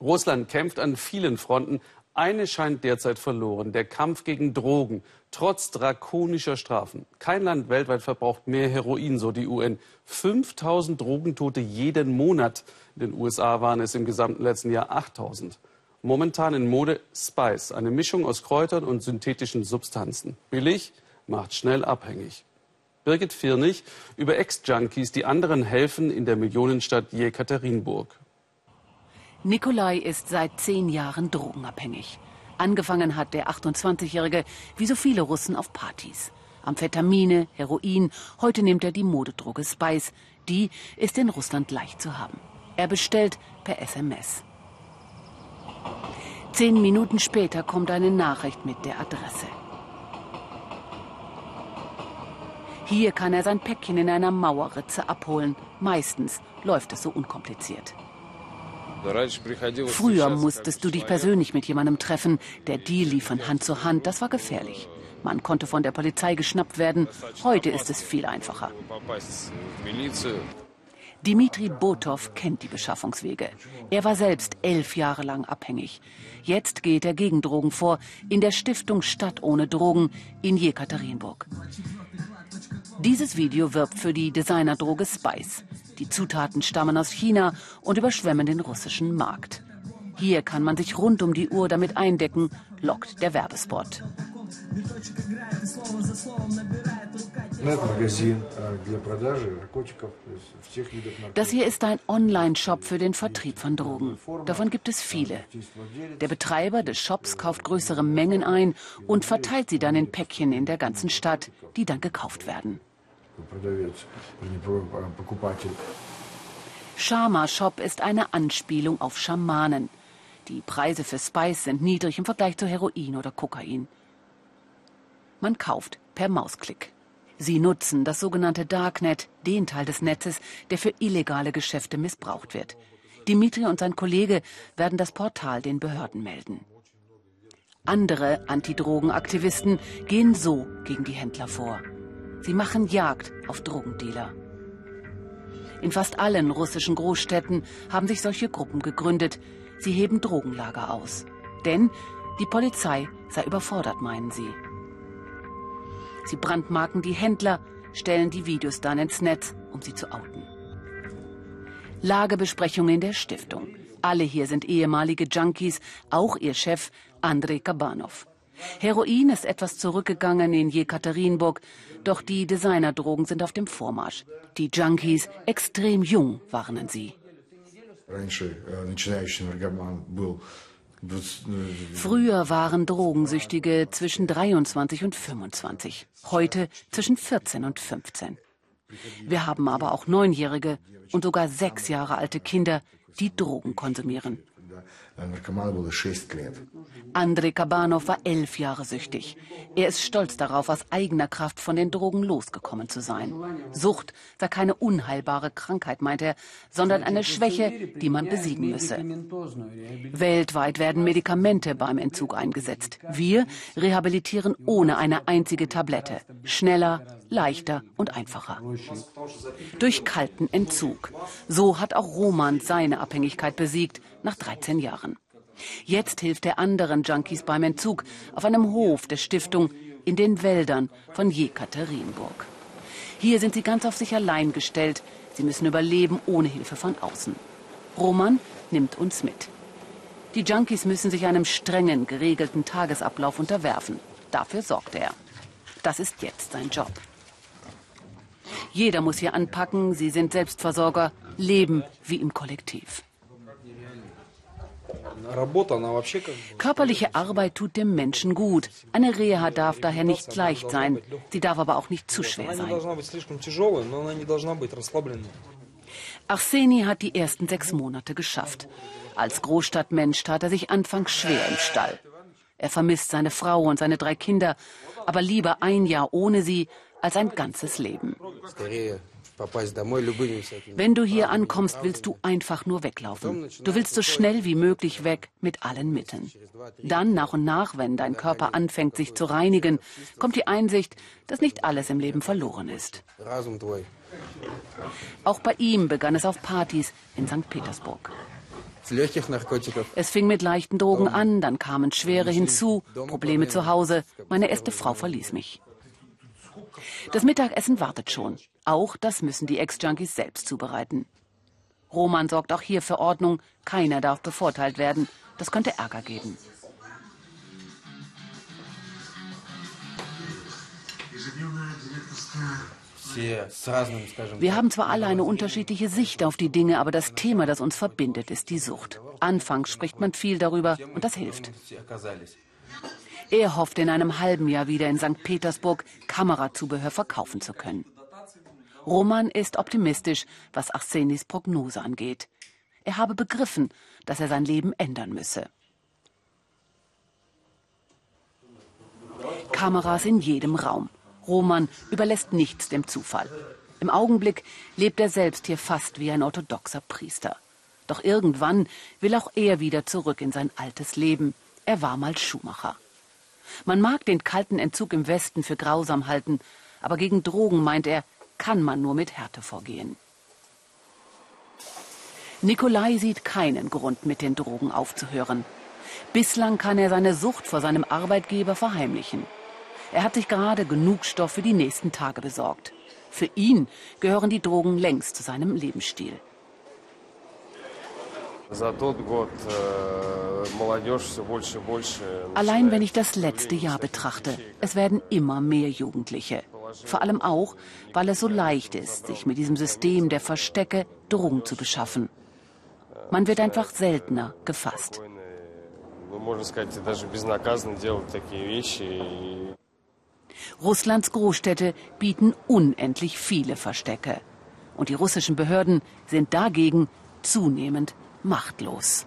Russland kämpft an vielen Fronten. Eine scheint derzeit verloren, der Kampf gegen Drogen, trotz drakonischer Strafen. Kein Land weltweit verbraucht mehr Heroin, so die UN. 5000 Drogentote jeden Monat. In den USA waren es im gesamten letzten Jahr 8000. Momentan in Mode Spice, eine Mischung aus Kräutern und synthetischen Substanzen. Billig, macht schnell abhängig. Birgit Firnig über Ex-Junkies, die anderen helfen in der Millionenstadt Jekaterinburg. Nikolai ist seit zehn Jahren drogenabhängig. Angefangen hat der 28-Jährige wie so viele Russen auf Partys. Amphetamine, Heroin, heute nimmt er die Modedroge Spice. Die ist in Russland leicht zu haben. Er bestellt per SMS. Zehn Minuten später kommt eine Nachricht mit der Adresse. Hier kann er sein Päckchen in einer Mauerritze abholen. Meistens läuft es so unkompliziert. Früher musstest du dich persönlich mit jemandem treffen. Der Deal lief von Hand zu Hand. Das war gefährlich. Man konnte von der Polizei geschnappt werden. Heute ist es viel einfacher. Dimitri Botov kennt die Beschaffungswege. Er war selbst elf Jahre lang abhängig. Jetzt geht er gegen Drogen vor in der Stiftung Stadt ohne Drogen in Jekaterinburg. Dieses Video wirbt für die Designerdroge Spice. Die Zutaten stammen aus China und überschwemmen den russischen Markt. Hier kann man sich rund um die Uhr damit eindecken, lockt der Werbespot. Das hier ist ein Online-Shop für den Vertrieb von Drogen. Davon gibt es viele. Der Betreiber des Shops kauft größere Mengen ein und verteilt sie dann in Päckchen in der ganzen Stadt, die dann gekauft werden. Shama Shop ist eine Anspielung auf Schamanen. Die Preise für Spice sind niedrig im Vergleich zu Heroin oder Kokain. Man kauft per Mausklick. Sie nutzen das sogenannte Darknet, den Teil des Netzes, der für illegale Geschäfte missbraucht wird. Dimitri und sein Kollege werden das Portal den Behörden melden. Andere Antidrogenaktivisten gehen so gegen die Händler vor. Sie machen Jagd auf Drogendealer. In fast allen russischen Großstädten haben sich solche Gruppen gegründet. Sie heben Drogenlager aus. Denn die Polizei sei überfordert, meinen sie. Sie brandmarken die Händler, stellen die Videos dann ins Netz, um sie zu outen. Lagebesprechung in der Stiftung. Alle hier sind ehemalige Junkies, auch ihr Chef Andrei Kabanov. Heroin ist etwas zurückgegangen in Jekaterinburg, doch die Designerdrogen sind auf dem Vormarsch. Die Junkies extrem jung, warnen sie. Früher waren Drogensüchtige zwischen 23 und 25, heute zwischen 14 und 15. Wir haben aber auch Neunjährige und sogar sechs Jahre alte Kinder, die Drogen konsumieren. Andrei Kabanov war elf Jahre süchtig. Er ist stolz darauf, aus eigener Kraft von den Drogen losgekommen zu sein. Sucht sei keine unheilbare Krankheit, meint er, sondern eine Schwäche, die man besiegen müsse. Weltweit werden Medikamente beim Entzug eingesetzt. Wir rehabilitieren ohne eine einzige Tablette. Schneller, leichter und einfacher. Durch kalten Entzug. So hat auch Roman seine Abhängigkeit besiegt nach 13 Jahren. Jetzt hilft er anderen Junkies beim Entzug auf einem Hof der Stiftung in den Wäldern von Jekaterinburg. Hier sind sie ganz auf sich allein gestellt. Sie müssen überleben ohne Hilfe von außen. Roman nimmt uns mit. Die Junkies müssen sich einem strengen, geregelten Tagesablauf unterwerfen. Dafür sorgt er. Das ist jetzt sein Job. Jeder muss hier anpacken, sie sind Selbstversorger, leben wie im Kollektiv. Körperliche Arbeit tut dem Menschen gut. Eine Reha darf daher nicht leicht sein. Sie darf aber auch nicht zu schwer sein. Arseni hat die ersten sechs Monate geschafft. Als Großstadtmensch tat er sich anfangs schwer im Stall. Er vermisst seine Frau und seine drei Kinder, aber lieber ein Jahr ohne sie als ein ganzes Leben. Wenn du hier ankommst, willst du einfach nur weglaufen. Du willst so schnell wie möglich weg mit allen Mitteln. Dann nach und nach, wenn dein Körper anfängt, sich zu reinigen, kommt die Einsicht, dass nicht alles im Leben verloren ist. Auch bei ihm begann es auf Partys in St. Petersburg. Es fing mit leichten Drogen an, dann kamen schwere hinzu, Probleme zu Hause. Meine erste Frau verließ mich. Das Mittagessen wartet schon. Auch das müssen die Ex-Junkies selbst zubereiten. Roman sorgt auch hier für Ordnung. Keiner darf bevorteilt werden. Das könnte Ärger geben. Wir haben zwar alle eine unterschiedliche Sicht auf die Dinge, aber das Thema, das uns verbindet, ist die Sucht. Anfangs spricht man viel darüber und das hilft. Er hofft, in einem halben Jahr wieder in St. Petersburg Kamerazubehör verkaufen zu können. Roman ist optimistisch, was Arsenis Prognose angeht. Er habe begriffen, dass er sein Leben ändern müsse. Kameras in jedem Raum. Roman überlässt nichts dem Zufall. Im Augenblick lebt er selbst hier fast wie ein orthodoxer Priester. Doch irgendwann will auch er wieder zurück in sein altes Leben. Er war mal Schuhmacher. Man mag den kalten Entzug im Westen für grausam halten, aber gegen Drogen, meint er, kann man nur mit Härte vorgehen. Nikolai sieht keinen Grund, mit den Drogen aufzuhören. Bislang kann er seine Sucht vor seinem Arbeitgeber verheimlichen. Er hat sich gerade genug Stoff für die nächsten Tage besorgt. Für ihn gehören die Drogen längst zu seinem Lebensstil. Allein wenn ich das letzte Jahr betrachte, es werden immer mehr Jugendliche. Vor allem auch, weil es so leicht ist, sich mit diesem System der Verstecke Drogen zu beschaffen. Man wird einfach seltener gefasst. Russlands Großstädte bieten unendlich viele Verstecke. Und die russischen Behörden sind dagegen zunehmend machtlos.